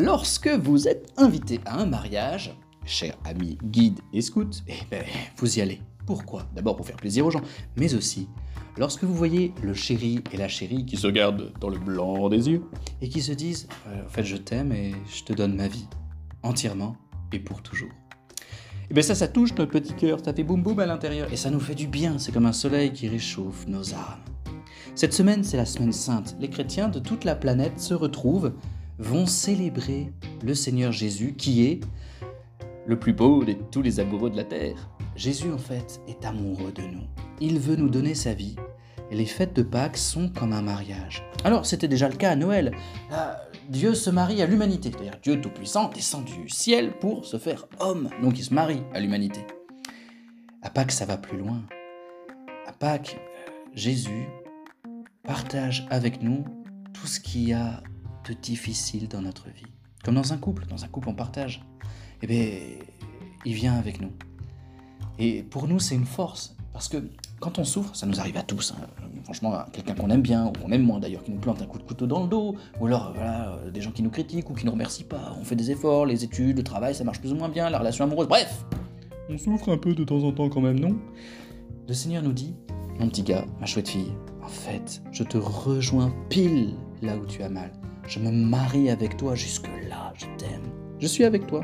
Lorsque vous êtes invité à un mariage, cher ami guide et scout, eh ben, vous y allez. Pourquoi? D'abord pour faire plaisir aux gens, mais aussi lorsque vous voyez le chéri et la chérie qui se regardent dans le blanc des yeux et qui se disent euh, En fait, je t'aime et je te donne ma vie, entièrement et pour toujours. Et bien ça, ça touche notre petit cœur, ça fait boum boum à l'intérieur et ça nous fait du bien, c'est comme un soleil qui réchauffe nos âmes. Cette semaine, c'est la semaine sainte. Les chrétiens de toute la planète se retrouvent, vont célébrer le Seigneur Jésus qui est le plus beau de tous les amoureux de la terre. Jésus, en fait, est amoureux de nous. Il veut nous donner sa vie. Et les fêtes de Pâques sont comme un mariage. Alors, c'était déjà le cas à Noël. Ah, Dieu se marie à l'humanité. C'est-à-dire Dieu Tout-Puissant descend du ciel pour se faire homme. Donc il se marie à l'humanité. À Pâques, ça va plus loin. À Pâques, Jésus partage avec nous tout ce qu'il y a de difficile dans notre vie. Comme dans un couple. Dans un couple, on partage. Eh bien, il vient avec nous. Et pour nous, c'est une force. Parce que quand on souffre, ça nous arrive à tous. Hein. Franchement, quelqu'un qu'on aime bien, ou on aime moins d'ailleurs, qui nous plante un coup de couteau dans le dos, ou alors voilà, euh, des gens qui nous critiquent ou qui nous remercient pas. On fait des efforts, les études, le travail, ça marche plus ou moins bien, la relation amoureuse, bref On souffre un peu de temps en temps quand même, non? Le Seigneur nous dit Mon petit gars, ma chouette fille, en fait, je te rejoins pile là où tu as mal. Je me marie avec toi jusque-là, je t'aime. Je suis avec toi.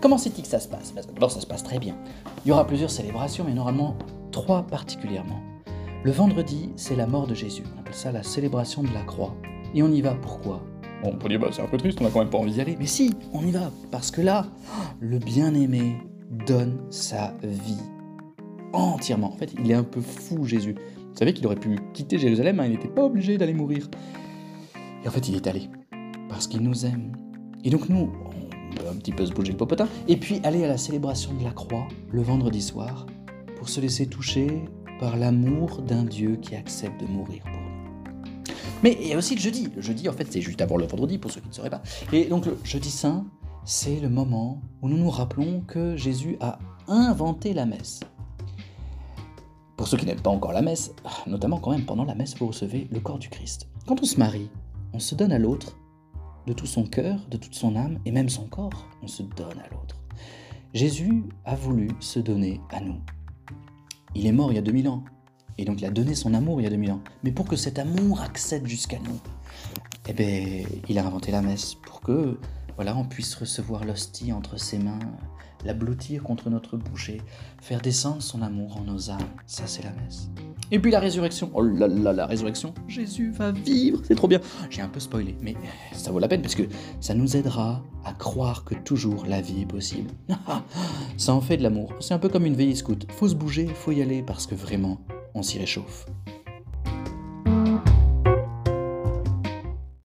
Comment c'est-il que ça se passe? D'abord, ça se passe très bien. Il y aura plusieurs célébrations, mais normalement trois particulièrement. Le vendredi, c'est la mort de Jésus. On appelle ça la célébration de la croix. Et on y va. Pourquoi? Bon, on peut dire, bah, c'est un peu triste, on n'a quand même pas envie d'y aller. Mais si, on y va. Parce que là, le bien-aimé donne sa vie entièrement. En fait, il est un peu fou, Jésus. Vous savez qu'il aurait pu quitter Jérusalem, hein, il n'était pas obligé d'aller mourir. En fait, il est allé. Parce qu'il nous aime. Et donc nous, un petit peu se bouger le popotin, et puis aller à la célébration de la croix le vendredi soir pour se laisser toucher par l'amour d'un Dieu qui accepte de mourir pour nous. Mais il y a aussi le jeudi. Le jeudi, en fait, c'est juste avant le vendredi, pour ceux qui ne sauraient pas. Et donc le jeudi saint, c'est le moment où nous nous rappelons que Jésus a inventé la messe. Pour ceux qui n'aiment pas encore la messe, notamment quand même pendant la messe, vous recevez le corps du Christ. Quand on se marie, on se donne à l'autre de tout son cœur, de toute son âme et même son corps. On se donne à l'autre. Jésus a voulu se donner à nous. Il est mort il y a 2000 ans. Et donc il a donné son amour il y a 2000 ans. Mais pour que cet amour accède jusqu'à nous, eh bien, il a inventé la messe pour que voilà, on puisse recevoir l'hostie entre ses mains, la blottir contre notre bouche faire descendre son amour en nos âmes. Ça, c'est la messe. Et puis la résurrection. Oh là là, la résurrection. Jésus va vivre. C'est trop bien. J'ai un peu spoilé, mais ça vaut la peine parce que ça nous aidera à croire que toujours la vie est possible. ça en fait de l'amour. C'est un peu comme une veille scout. Faut se bouger, faut y aller parce que vraiment, on s'y réchauffe.